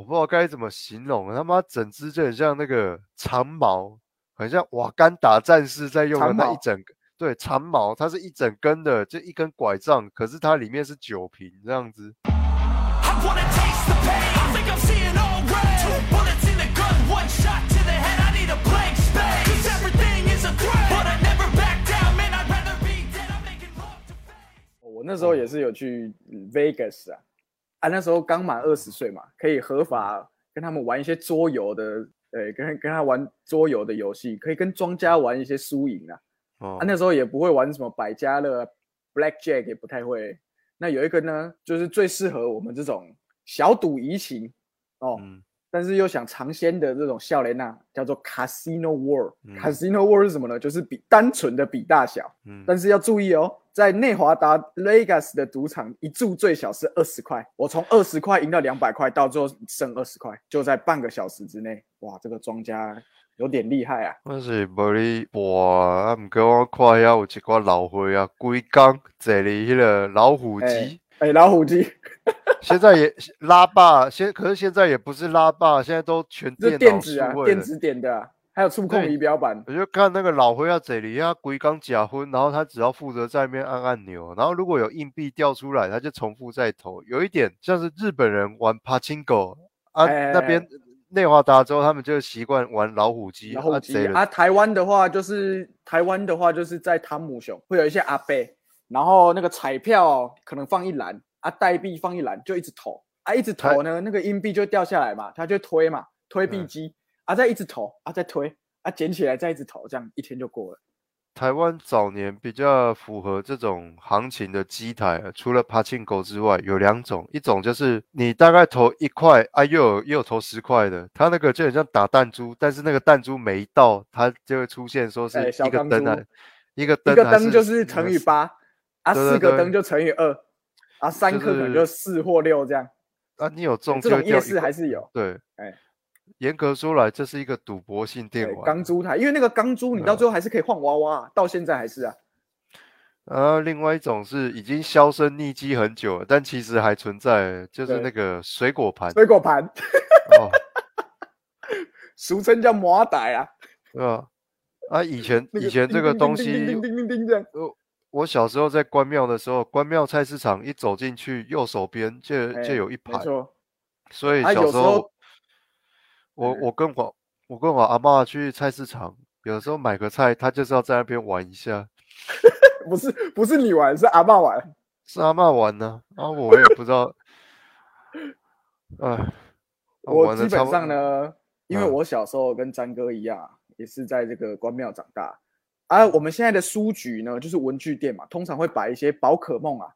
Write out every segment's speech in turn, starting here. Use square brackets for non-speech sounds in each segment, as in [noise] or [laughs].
我不知道该怎么形容，他妈整只就很像那个长矛，很像瓦干达战士在用的那一整个，对，长矛，它是一整根的，就一根拐杖，可是它里面是酒瓶这样子。我那时候也是有去 Vegas 啊，啊，那时候刚满二十岁嘛，可以合法跟他们玩一些桌游的，呃，跟跟他玩桌游的游戏，可以跟庄家玩一些输赢啊。啊，那时候也不会玩什么百家乐、Black Jack，也不太会。那有一个呢，就是最适合我们这种小赌怡情哦。但是又想尝鲜的这种笑脸呐，叫做 Casino World。Casino World 是什么呢？就是比单纯的比大小。嗯。但是要注意哦，在内华达 Vegas 的赌场，一注最小是二十块。我从二十块赢到两百块，到最后剩二十块，就在半个小时之内。哇，这个庄家有点厉害啊！我是无哩哇，啊，唔过我看遐有一寡老灰啊，规工坐哩迄个老虎机。哎，老虎机。[laughs] 现在也拉霸，现可是现在也不是拉霸，现在都全电电子啊，电子点的，还有触控仪表板。我就看那个老灰要这里，他鬼刚假婚，然后他只要负责在那边按按钮，然后如果有硬币掉出来，他就重复再投，有一点像是日本人玩帕金狗啊，那边内华达州他们就习惯玩老虎机。老虎机啊，台湾的话就是台湾的话就是在汤姆熊会有一些阿伯，然后那个彩票可能放一栏。啊，代币放一篮就一直投啊，一直投呢，那个硬币就掉下来嘛，他就推嘛，推币机啊，再一直投啊，再推啊，捡起来再一直投，这样一天就过了。台湾早年比较符合这种行情的机台，除了爬进狗之外，有两种，一种就是你大概投一块啊，又有又有投十块的，它那个就很像打弹珠，但是那个弹珠每一道它就会出现说是一个灯啊，一个灯，一个灯就是乘以八啊，四个灯就乘以二。啊，三颗可能就四或六这样。啊，你有中这种夜市还是有？对，哎，严格说来，这是一个赌博性电玩。钢珠台，因为那个钢珠，你到最后还是可以换娃娃，到现在还是啊。呃，另外一种是已经销声匿迹很久了，但其实还存在，就是那个水果盘。水果盘，[laughs] 俗称叫麻袋啊。对啊，啊，以前以前这个东西，叮叮叮叮这样。我小时候在关庙的时候，关庙菜市场一走进去，右手边就就有一排，所以小时候，我我跟我我跟我阿妈去菜市场，有时候买个菜，他就是要在那边玩一下。[laughs] 不是不是你玩，是阿妈玩，是阿妈玩呢。啊，我也不知道。哎，我基本上呢，因为我小时候跟詹哥一样，也是在这个关庙长大。啊我们现在的书局呢，就是文具店嘛，通常会摆一些宝可梦啊，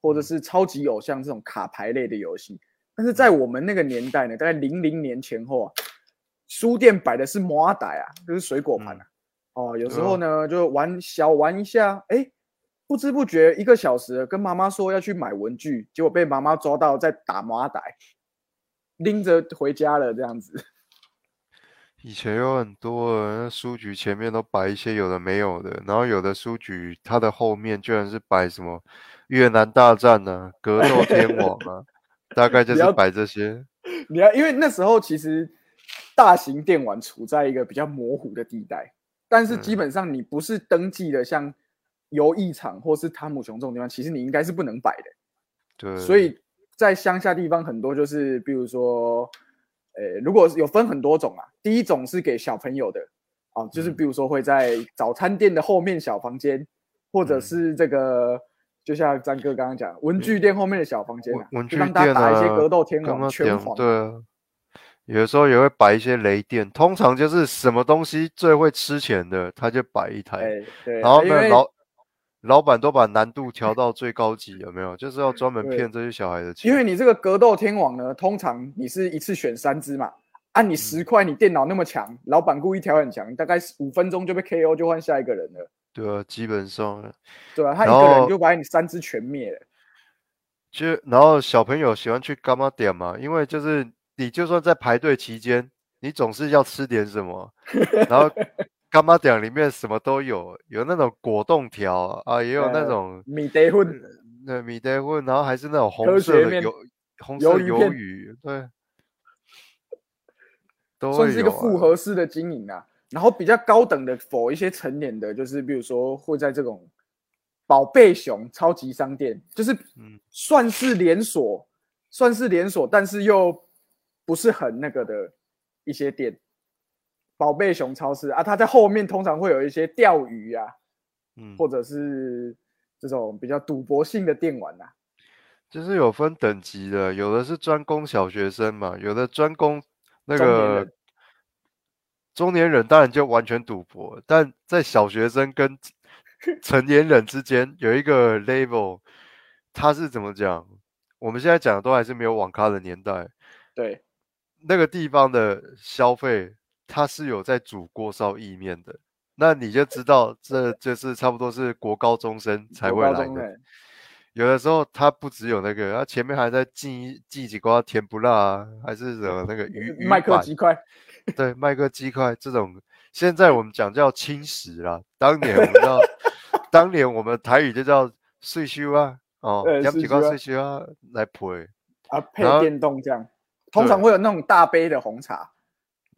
或者是超级偶像这种卡牌类的游戏。但是在我们那个年代呢，大概零零年前后啊，书店摆的是麻袋啊，就是水果盘啊。哦，有时候呢就玩小玩一下，哎，不知不觉一个小时，跟妈妈说要去买文具，结果被妈妈抓到在打麻袋，拎着回家了这样子。[laughs] 以前有很多书局前面都摆一些有的没有的，然后有的书局它的后面居然是摆什么越南大战呢、格斗天王啊，[laughs] 大概就是摆这些。[laughs] 你要因为那时候其实大型电玩处在一个比较模糊的地带，但是基本上你不是登记的，像游艺场或是汤姆熊这种地方，其实你应该是不能摆的。对，所以在乡下地方很多就是，比如说。呃，如果有分很多种啊，第一种是给小朋友的，啊，就是比如说会在早餐店的后面小房间，或者是这个，就像张哥刚刚讲，文具店后面的小房间啊，文具店啊，打一些格斗天王拳皇，对啊，有的时候也会摆一些雷电，通常就是什么东西最会吃钱的，他就摆一台，对，然后呢老。老板都把难度调到最高级，有没有？就是要专门骗这些小孩的钱。因为你这个格斗天王呢，通常你是一次选三只嘛，按你十块，你电脑那么强，老板故意调很强，大概五分钟就被 KO，就换下一个人了。对啊，基本上。对啊，他一个人就把你三只全灭了。就然后小朋友喜欢去干嘛点嘛？因为就是你就算在排队期间，你总是要吃点什么，然后。[laughs] 干妈点里面什么都有，有那种果冻条啊，也有那种米德混，那米德混，然后还是那种红色的鱿红色鱿鱼，对。[laughs] 都算是一个复合式的经营啊。然后比较高等的，否一些成年的，就是比如说会在这种宝贝熊超级商店，就是嗯算是连锁，算是连锁，但是又不是很那个的一些店。宝贝熊超市啊，它在后面通常会有一些钓鱼啊，嗯，或者是这种比较赌博性的电玩啊。就是有分等级的，有的是专攻小学生嘛，有的专攻那个人中年人，当然就完全赌博，但在小学生跟 [laughs] 成年人之间有一个 level，他是怎么讲？我们现在讲的都还是没有网咖的年代，对，那个地方的消费，它是有在煮锅烧意面的，那你就知道这 [laughs] 就是差不多是国高中生才国会来的。有的时候他不只有那个，他前面还在寄寄几瓜甜不辣啊，还是什么那个鱼 [laughs] 鱼麦克板。鸡块，[laughs] 对卖个鸡块这种，现在我们讲叫轻食啦，当年我们叫 [laughs] 当年我们台语就叫碎修啊，哦，对养几块碎修啊来配啊，配电动这样，通常会有那种大杯的红茶，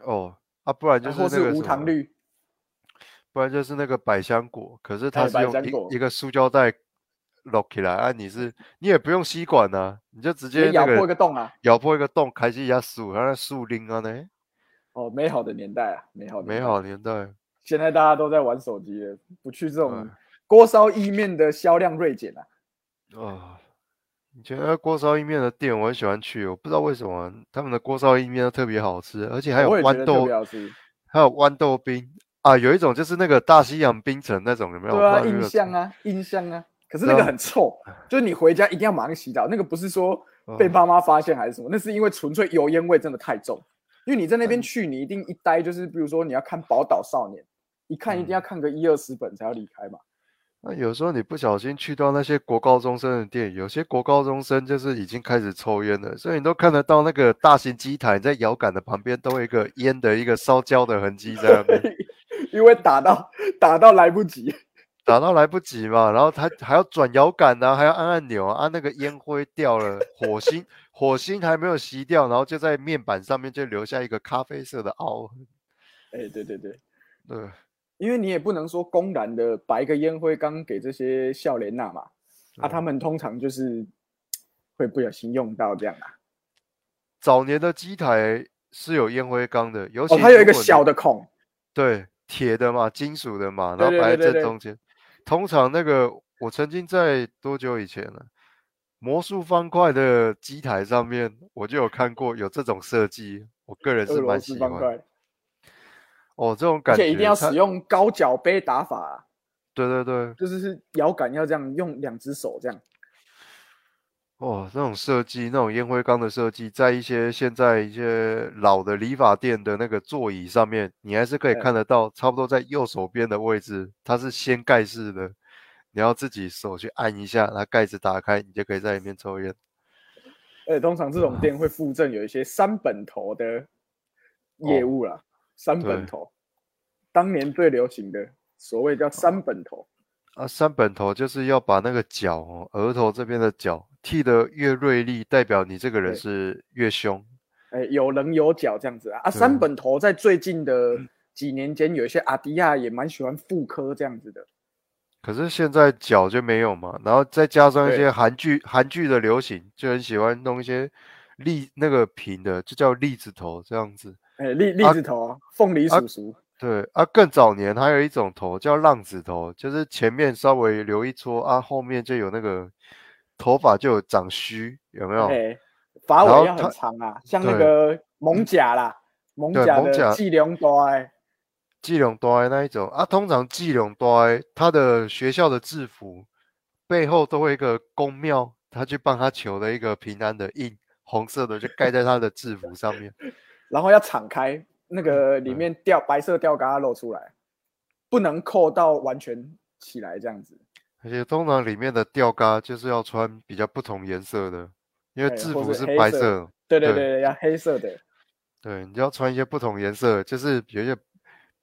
哦啊，不然就是或是那个无糖绿，不然就是那个百香果，可是它哎是用一个塑胶袋 lock 起来啊，你是你也不用吸管呐、你就直直接咬破一个洞啊！咬破一个洞，开启一下树，然后树林啊呢，哦，美好的年代啊，美好的美年代好年代。现在大家都在玩手机了，不去这种嗯锅烧意面的销量锐减啊。啊，以前那锅烧意面的店我很喜欢去，我不知道为什么他们的锅烧意面都特别好吃，而且还有豌豆。还有豌豆冰啊，有一种就是那个大西洋冰城那种，有没有？对啊，印象啊，印象啊。可是那个很臭，就是你回家一定要马上洗澡。那个不是说被嗯爸妈发现还是什么，那是因为纯粹油烟味真的太重。因为你在那边嗯去，你一定一待就是，比如说你要看《宝岛少年》，一看一定嗯要看个一二十本才要离开嘛。那有时候你不小心去到那些国高中生的店，有些国高中生就是已经开始抽烟了，所以你都看得到那个大型机台在摇杆的旁边都有一个烟的一个烧焦的痕迹在那边。[laughs] 因为打到打到来不及，打到来不及嘛，然后他还要转摇杆啊，还要按按钮啊，啊那个烟灰掉了，火星火星还没有熄掉，然后就在面板上面就留下一个咖啡色的凹痕。哎，对对对，对，因为你也不能说公然的把一个烟灰缸给这些笑莲娜嘛，啊，嗯他们通常就是会不小心用到这样啊。早年的机台是有烟灰缸的，尤其哦，它有一个小的孔，对铁的嘛，金属的嘛，然后摆在对对对对正中间。通常那个我曾经在多久以前呢？魔术方块的机台上面，我就有看过有这种设计，我个人是蛮喜欢。斯方块，哦，这种感觉，且一定要使用高脚杯打法啊、对对对，就是是摇杆要这样用两只手这样。哦，那种设计，那种烟灰缸的设计，在一些现在一些老的理发店的那个座椅上面，你还是可以看得到，差不多在右手边的位置，它是掀盖式的，你要自己手去按一下，它盖子打开，你就可以在里面抽烟。而且通常这种店会附赠有一些三本头的业务啦，三本头，当年最流行的所谓叫三本头。啊，三本头就是要把那个角哦，额头这边的角剃得越锐利，代表你这个人是越凶。哎，有棱有角这样子啊。啊，对三本头在最近的几年间，有一些阿迪亚也蛮喜欢复刻这样子的。可是现在脚就没有嘛，然后再加上一些韩剧，韩剧的流行，就很喜欢弄一些栗那个平的，就叫栗子头这样子。哎，栗栗啊子头啊，凤梨啊叔叔，对啊，更早年还有一种头叫浪子头，就是前面稍微留一撮啊，后面就有那个头发就有长须，有没有？哎，发尾要很长啊，像那对个蒙甲啦，蒙甲的计量多哎，季龙多那一种啊，通常季龙多他的学校的制服背后都会一个公庙，他去帮他求的一个平安的印，红色的就盖在他的制服上面。[laughs] 然后要敞开，那个里嗯面吊白色吊嘎露出来，不能扣到完全起来这样子。而且通常里面的吊嘎就是要穿比较不同颜色的，因为制服是白色，对对对对，要黑色的。对，你要穿一些不同颜色，就是有一些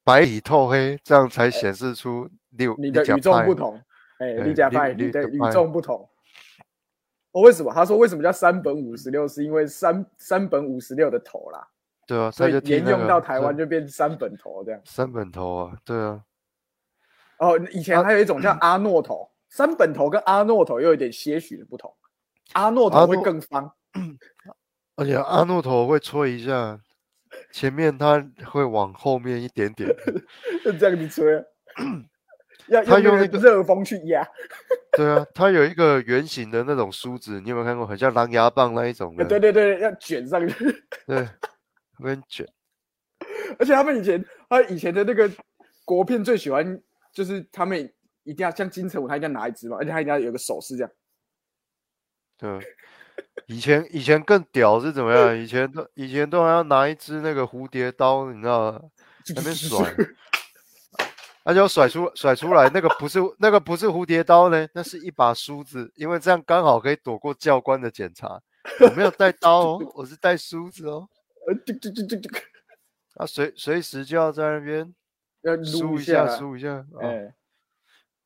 白里透黑，这样才显示出你你的与众不同，哎，对李甲派，你你你的与众不同。哦，为什么？他说为什么叫三本五十六？是因为三三本五十六的头啦。对啊，所以沿用到台湾三就变三本头这样。三本头啊，对啊，哦，以前还有一种叫阿诺头，三本头跟阿诺头又有点些许的不同。阿诺头会更方，[coughs] 而且阿诺头会吹一下，前面它会往后面一点点，[laughs] 就这样子吹啊，要他用热风去压。对啊，它有一个圆形的那种梳子，你有没有看过？很像狼牙棒那一种 [laughs] 的，对对对，要卷上去。对，[laughs] 很卷，而且他们以前，他以前的那个国片最喜欢就是他们一定要像金城武，他一定要拿一支嘛，而且他一定要有个手势这样。对。以前以前更屌是怎么样？以前都以前都还要拿一支那个蝴蝶刀，你知道吗？那边甩，[laughs] 而且要甩出甩出来，那个不是那个不是蝴蝶刀呢，那是一把梳子，因为这样刚好可以躲过教官的检查。我没有带刀哦，我是带梳子哦。呃，这这这这这个 [laughs] 啊，随随时就要在那边 [laughs] 要梳一下下，梳一下。啊哎，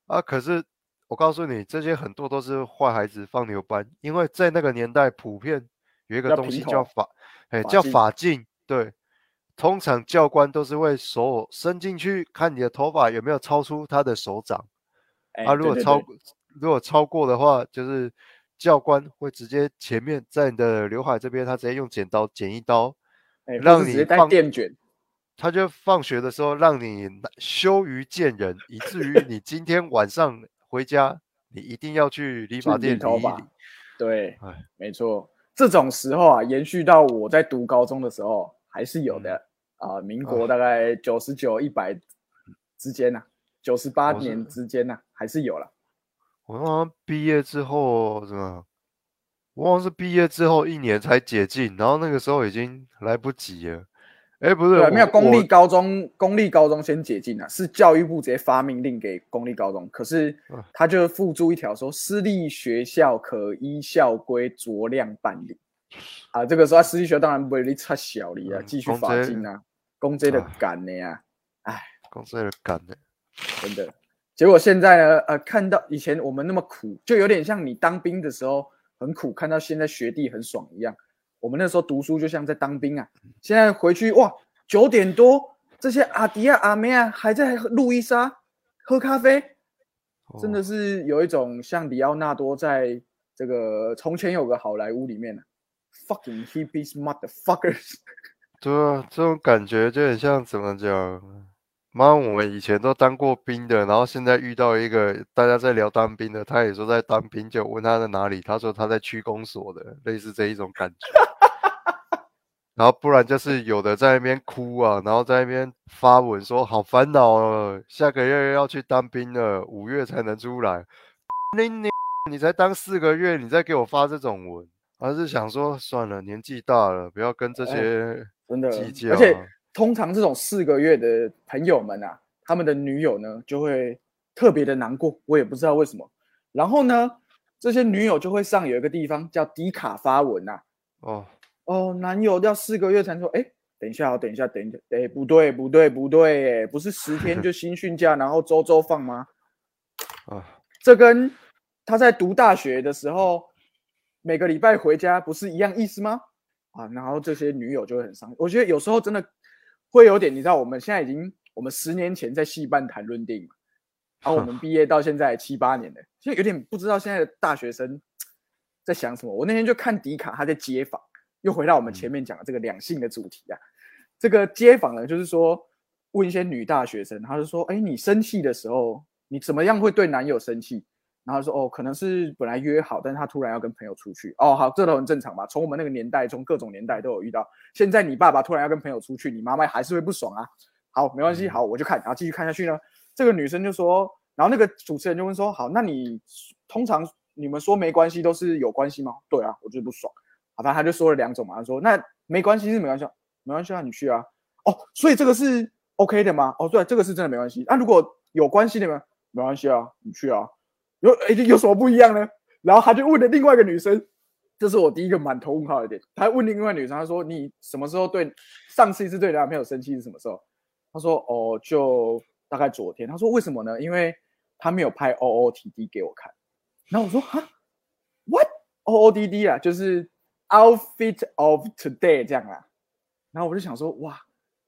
啊，可是我告诉你，这些很多都是坏孩子放牛班，因为在那个年代普遍有一个东西叫法，哎，叫法镜。对，通常教官都是会手伸进去看你的头发有没有超出他的手掌。哎啊，如果超如果超过的话，就是教官会直接前面在你的刘海这边，他直接用剪刀剪一刀，哎，让你放电卷，他就放学的时候让你羞于见人，以至于你今天晚上回家，你一定要去理去发店理头发理一理。对哎，没错，这种时候啊，延续到我在读高中的时候还是有的啊、民国大概九十九、一百之间呐、啊，九十八年之间呐、还是有了。我好像毕业之后怎么？我好像是毕业之后一年才解禁，然后那个时候已经来不及了。哎，不是，没有公立高中，公立高中先解禁了，是教育部直接发命令给公立高中，可是嗯他就附注一条说，私立学校可依校规酌量办理。啊，这个时候私立学校当然不会你插小理啊，嗯继续罚金啊，公这的啊干的呀、公司的干的，真的。结果现在呢，呃，看到以前我们那么苦，就有点像你当兵的时候很苦，看到现在学弟很爽一样。我们那时候读书就像在当兵啊，现在回去哇，九点多，这些阿迪啊、阿妹啊还在路易莎喝咖啡，真的哦是有一种像里奥纳多在这个从前有个好莱坞里面啊、fucking hippies motherfuckers，[laughs] 对啊，这种感觉就很像怎么讲？妈，我们以前都当过兵的，然后现在遇到一个大家在聊当兵的，他也说在当兵，就问他在哪里，他说他在区公所的，类似这一种感觉。[laughs] 然后不然就是有的在那边哭啊，然后在那边发文说好烦恼哦，下个月要去当兵了，五月才能出来。你你你才当四个月，你再给我发这种文，还是想说算了，年纪大了，不要跟这哎些。真的计，较而且啊通常这种四个月的朋友们啊，他们的女友呢就会特别的难过，我也不知道为什么。然后呢，这些女友就会上有一个地方叫迪卡发文啊，哦，哦，男友要四个月才能说，哎，等一下哦，等一下，等一下，哎，不对，不对，不对，哎，不是十天 [laughs] 就新训假，然后周周放吗？啊，这跟他在读大学的时候每个礼拜回家不是一样意思吗？啊，然后这些女友就会很伤心。我觉得有时候真的会有点，你知道，我们现在已经，我们十年前在戏班谈论电影嘛，然后我们毕业到现在七八年了，就有点不知道现在的大学生在想什么。我那天就看迪卡他在街访，又回到我们前面讲的这个两性的主题啊。这个街访呢，就是说问一些女大学生，她就说：“哎，你生气的时候，你怎么样会对男友生气？”然后说：“哦，可能是本来约好，但是他突然要跟朋友出去。哦，好，这都很正常吧？从我们那个年代，从各种年代都有遇到。现在你爸爸突然要跟朋友出去，你妈妈还是会不爽啊。好，没关系，好，我就看，然后继续看下去呢。这个女生就说，然后那个主持人就问说：好，那你通常你们说没关系都是有关系吗？对啊，我就是不爽。好，反正他就说了两种嘛，他说那没关系是没关系啊，没关系啊，你去啊。哦，所以这个是 OK 的吗？哦，对，这个是真的没关系。那、如果有关系的吗？没关系啊，你去啊。有诶，有什么不一样呢？然后他就问了另外一个女生，这是我第一个满头问号的点。他问另外一个女生，他说：“你什么时候对上次一次对男朋友生气是什么时候？”他说：“哦，就大概昨天。”他说：“为什么呢？因为他没有拍 OOTD 给我看。”然后我说：“哈，what OOTD 啊，就是 outfit of today 这样啊。”然后我就想说，哇，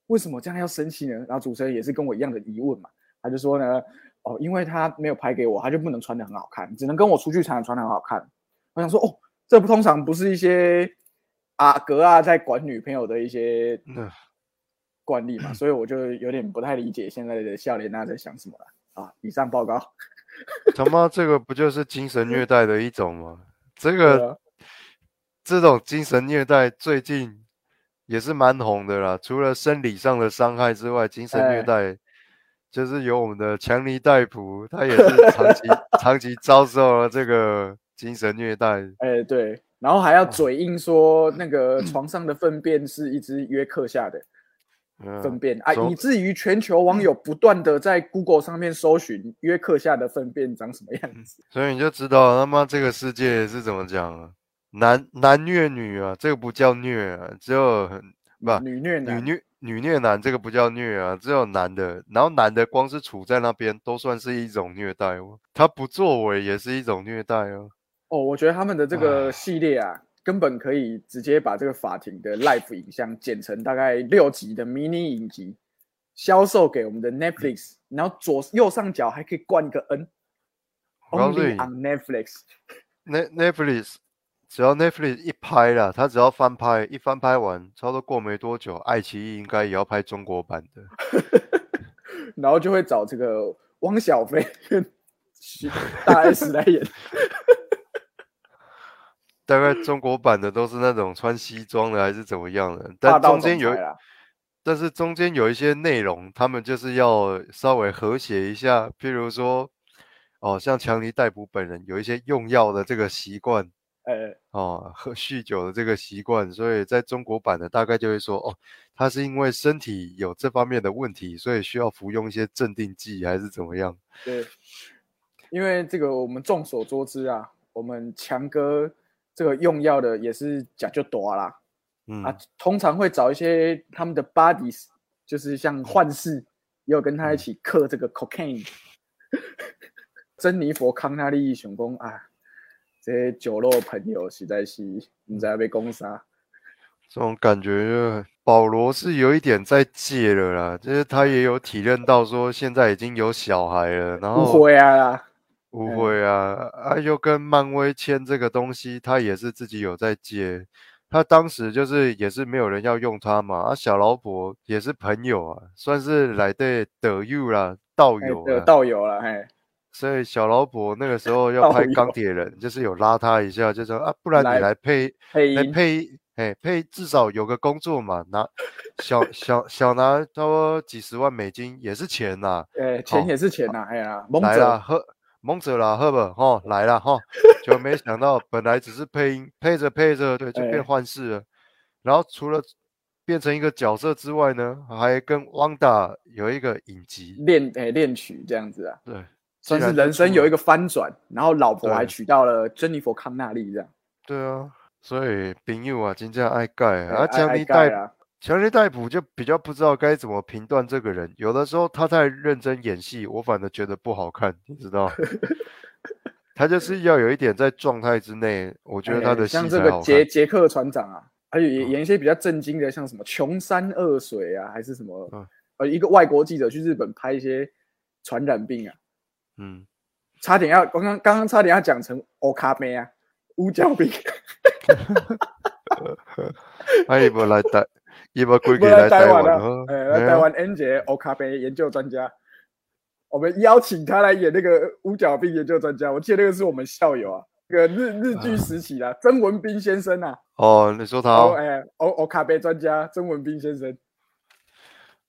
为什么这样要生气呢？然后主持人也是跟我一样的疑问嘛，他就说呢，哦，因为他没有拍给我，他就不能穿的很好看，只能跟我出去才能穿的很好看。我想说，哦，这不通常不是一些阿哥啊在管女朋友的一些惯例嘛，所以我就有点不太理解现在的笑脸娜在想什么了啊。以上报告。他妈，这个不就是精神虐待的一种吗？这个这种精神虐待最近也是蛮红的啦。除了生理上的伤害之外，精神虐待就是有我们的强尼戴普，他也是长期 [laughs] 长期遭受了这个精神虐待。哎，对，然后还要嘴硬说那个 [clears throat] 床上的粪便是一只约克下的。粪便啊，以至于全球网友不断的在 Google 上面搜寻约克下的粪便长什么样子，所以你就知道他妈这个世界是怎么讲啊？男男虐女啊，这个不叫虐啊，只有不女虐女虐女虐男，这个不叫虐啊，只有男的，然后男的光是处在那边都算是一种虐待哦，他不作为也是一种虐待哦。哦，我觉得他们的这个系列啊。根本可以直接把这个法庭的 live 影像剪成大概六集的迷你影集，销售给我们的 Netflix，然后左右上角还可以冠一个 N。Only on Netflix。Net Netflix 只要 Netflix 一拍了，他只要翻拍，一翻拍完，差不多过没多久，爱奇艺应该也要拍中国版的，[laughs] 然后就会找这个汪小菲大 S 来演。大概中国版的都是那种穿西装的还是怎么样的，但中间有，但是中间有一些内容，他们就是要稍微和谐一下，譬如说，哦，像强尼戴普本人有一些用药的这个习惯，哎，哦，喝酗酒的这个习惯，所以在中国版的大概就会说，哦，他是因为身体有这方面的问题，所以需要服用一些镇定剂还是怎么样？对，因为这个我们众所周知啊，我们强哥。这个用药的也是讲究多啦，嗯啊，通常会找一些他们的 buddies，就是像幻视，也有跟他一起嗑这个 cocaine。[laughs] 珍妮佛康纳利熊公啊，这些酒肉朋友实在是你在被攻杀，这种感觉，保罗是有一点在戒了啦，就是他也有体认到说现在已经有小孩了，然后不会啊。不会啊，啊，又跟漫威签这个东西，他也是自己有在戒。他当时就是也是没有人要用他嘛，啊，小老婆也是朋友啊，算是来对德友啦，道友了，道友了，嘿。所以小老婆那个时候要 [laughs] 拍钢铁人，就是有拉他一下，就说啊，不然你来配配配，哎，配至少有个工作嘛，拿小小小拿差不多几十万美金也是钱呐，[laughs] 哎，钱也是钱呐，哎呀，来了喝。蒙着了，喝吧，哈，来了，哈，就没想到本来只是配音，配着配着，对，就变幻视了。然后除了变成一个角色之外呢，还跟汪达有一个影集练，哎，练曲这样子啊。对，算是人生有一个翻转。然后老婆还娶到了珍妮佛康纳利这样。对啊，所以朋友啊，真正爱盖啊，强尼戴啊。强尼戴普就比较不知道该怎么评断这个人，有的时候他在认真演戏，我反而觉得不好看，你知道？[laughs] 他就是要有一点在状态之内，我觉得他的像这个杰杰克船长啊，还有演演一些比较震惊的，像什么穷山恶水啊，还是什么呃，一个外国记者去日本拍一些传染病啊，嗯，差点要刚刚刚刚差点要讲成欧卡梅啊，乌角病，他也不来带。一把归给来台湾了，哎，来台湾 N 杰欧卡杯研究专家，我们邀请他来演那个五角兵研究专家。我记得那个是我们校友啊，那个日日剧时期啊曾文斌先生啊。哦，你说他？哎，欧欧卡杯专家曾文斌先生。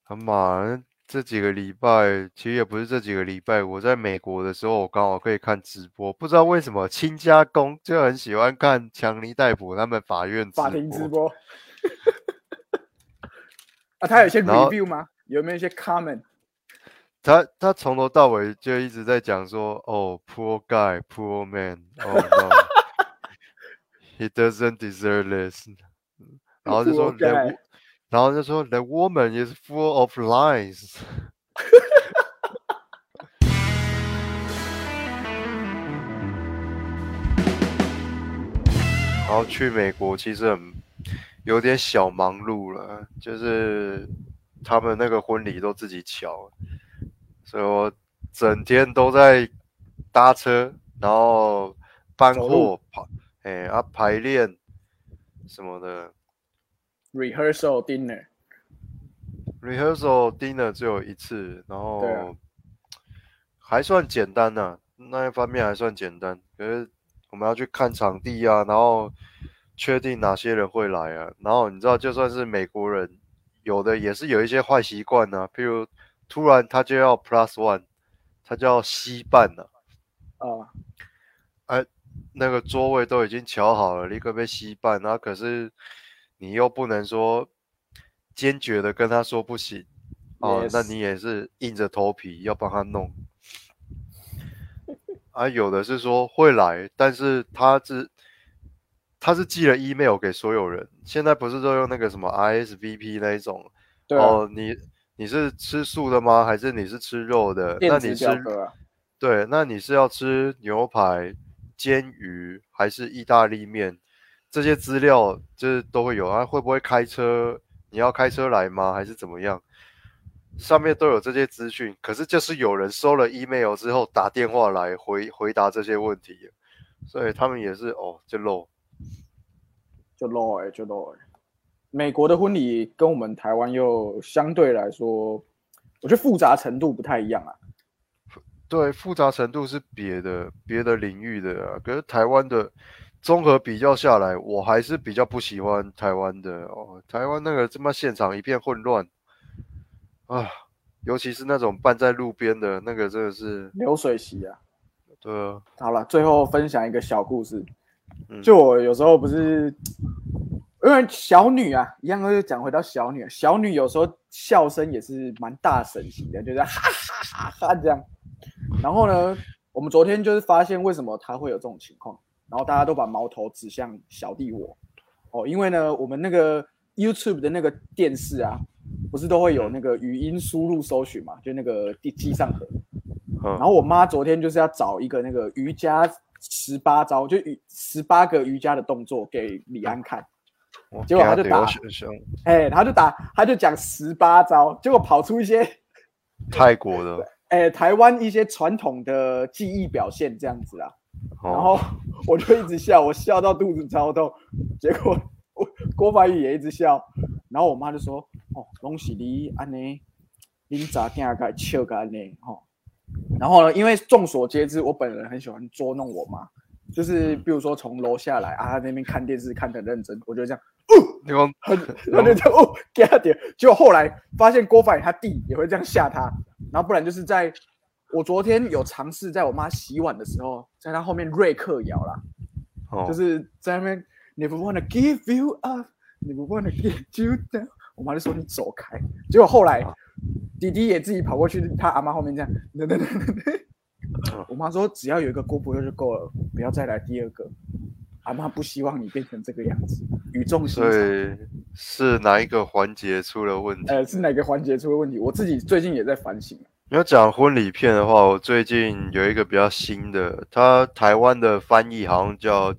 他妈，这几个礼拜其实也不是这几个礼拜，我在美国的时候，我刚好可以看直播。不知道为什么亲家公就很喜欢看强尼戴普他们法院法庭直播。[laughs] 啊，他有些 review 吗？有没有一些 comment？他他从头到尾就一直在讲说，哦，poor guy，poor man，oh no，he [laughs] doesn't deserve this。然后就说然后就说，the woman is full of lies。[laughs] 然后去美国其实很。有点小忙碌了，就是他们那个婚礼都自己瞧，所以我整天都在搭车，然后搬货排，哎啊排练什么的。Rehearsal dinner。rehearsal dinner 只有一次，然后还算简单呐、那一方面还算简单。可是我们要去看场地啊，然后确定哪些人会来啊，然后你知道，就算是美国人，有的也是有一些坏习惯呢，譬如突然他就要 plus one，他就要吸半了、啊，哎那个座位都已经瞧好了，立刻被吸半，然后可是你又不能说坚决的跟他说不行，哦 Yes 那你也是硬着头皮要帮他弄。啊，有的是说会来，但是他是他是寄了 email 给所有人，现在不是都用那个什么 ISVP 那一种？对啊，哦，你你是吃素的吗？还是你是吃肉的？那你是对，那你是要吃牛排、煎鱼还是意大利面？这些资料就是都会有啊。会不会开车？你要开车来吗？还是怎么样？上面都有这些资讯。可是就是有人收了 email 之后打电话来回回答这些问题，所以他们也是哦就漏。就 low 哎、就 low 哎、美国的婚礼跟我们台湾又相对来说，我觉得复杂程度不太一样啊。对，复杂程度是别的别的领域的啊。可是台湾的综合比较下来，我还是比较不喜欢台湾的哦。台湾那个这么现场一片混乱啊，尤其是那种办在路边的那个，真的是流水席啊。对啊，好了，最后分享一个小故事。嗯就我有时候不是，因为小女啊，一样就讲回到小女，啊小女有时候笑声也是蛮大声型的，就是哈哈哈哈这样。然后呢，我们昨天就是发现为什么她会有这种情况，然后大家都把矛头指向小弟我。哦，因为呢，我们那个 YouTube 的那个电视啊，不是都会有那个语音输入搜寻嘛，就那个地机上盒。然嗯，后我妈昨天就是要找一个那个瑜伽十八招，就瑜十八个瑜伽的动作给李安看。我结果他就打给得有选项哎，他就打，他就讲十八招，结果跑出一些泰国的，[laughs] 哎台湾一些传统的技艺表现这样子啊。然哦，后我就一直笑，我笑到肚子超痛。结果我郭凡宇也一直笑，然后我妈就说：“哦，恭喜你安尼，恁咋囝个笑个安尼吼。”然后呢，因为众所皆知，我本人很喜欢捉弄我妈，就是比如说从楼下来啊，那边看电视看得很认真，我就这样，你讲他就他就这样哦给他点。结果后来发现郭凡宇他弟也会这样吓他，然后不然就是在我昨天有尝试在我妈洗碗的时候，在她后面瑞克摇啦。哦，就是在那边 never wanna give you up，never wanna give you down。我妈就说你走开，结果后来弟弟也自己跑过去他阿妈后面这样，噔噔噔噔噔我妈说只要有一个郭伯佑就够了，不要再来第二个。阿妈不希望你变成这个样子，语重心所长。以是哪一个环节出了问题？呃，是哪个环节出了问题？我自己最近也在反省。你要讲婚礼片的话，我最近有一个比较新的，它台湾的翻译好像叫《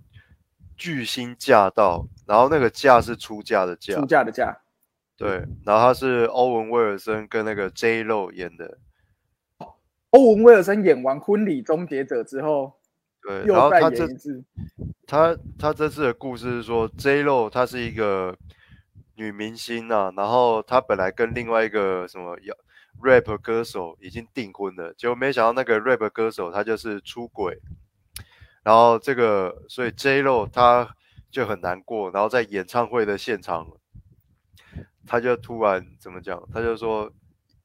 巨星驾到》，然后那个“驾”是出嫁的“嫁出嫁的嫁，”，对，然后他是欧文威尔森跟那个 J Lo 演的，欧文威尔森演完《婚礼终结者》之后，对，然后他这演一次。他他这次的故事是说，J Lo 她是一个女明星啊，然后她本来跟另外一个什么要 rap 歌手已经订婚了，结果没想到那个 rap 歌手他就是出轨，然后这个所以 J Lo 他就很难过，然后在演唱会的现场，他就突然怎么讲，他就说，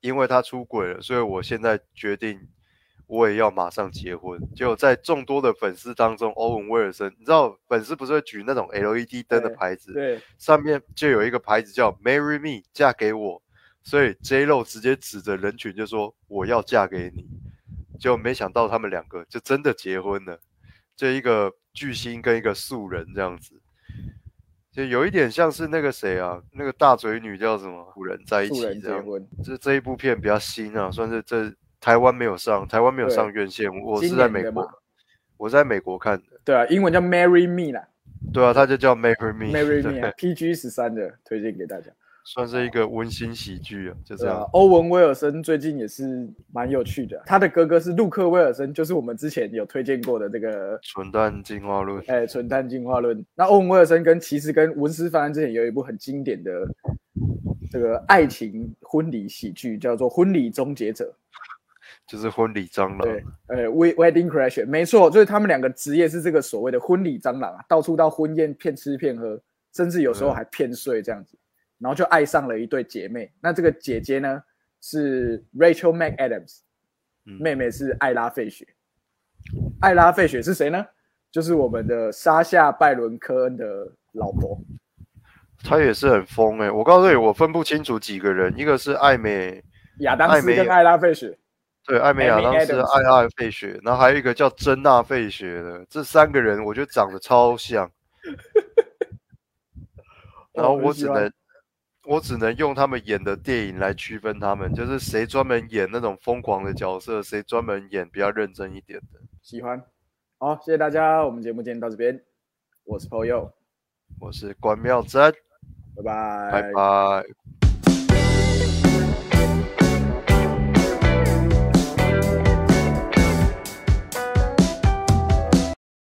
因为他出轨了，所以我现在决定我也要马上结婚。结果在众多的粉丝当中，欧文威尔森，你知道粉丝不是会举那种 LED 灯的牌子，对，上面就有一个牌子叫 “Marry Me”，嫁给我。所以 J Lo 直接指着人群就说：“我要嫁给你。”就没想到他们两个就真的结婚了，就一个巨星跟一个素人这样子，就有一点像是那个谁啊，那个大嘴女叫什么？古人在一起这样。人结婚，这这一部片比较新啊，算是这台湾没有上，台湾没有上院线，我是在美国我在美国看的。对啊，英文叫 Marry Me 啦。对啊，他就叫 Marry Me。Marry Me 啊，PG 十三的推荐给大家。算是一个温馨喜剧啊，就这样。，欧文威尔森最近也是蛮有趣的，他的哥哥是陆克威尔森，就是我们之前有推荐过的这个蠢蛋进化论，哎纯蛋进化论。那欧文威尔森跟其实跟文斯凡安之前有一部很经典的这个爱情婚礼喜剧，叫做《婚礼终结者》。就是婚礼蟑螂。对，Wedding Crash，没错，就是他们两个职业是这个所谓的婚礼蟑螂啊，到处到婚宴骗吃骗喝，甚至有时候还骗睡这样子，然后就爱上了一对姐妹。那这个姐姐呢是 Rachel McAdams，嗯妹妹是艾拉费雪。艾拉费雪是谁呢？就是我们的沙夏拜伦科恩的老婆。她也是很疯哎、我告诉你，我分不清楚几个人，一个是艾美，亚当斯跟艾拉费雪，对，艾美亚当斯、艾拉费雪，然后还有一个叫珍娜费雪的，这三个人我觉得长得超像，[laughs] 然后我只能我只能用他们演的电影来区分他们，就是谁专门演那种疯狂的角色，谁专门演比较认真一点的。喜欢。好，谢谢大家，我们节目今天到这边，我是 PO 佑，我是关妙珍，拜拜，拜拜。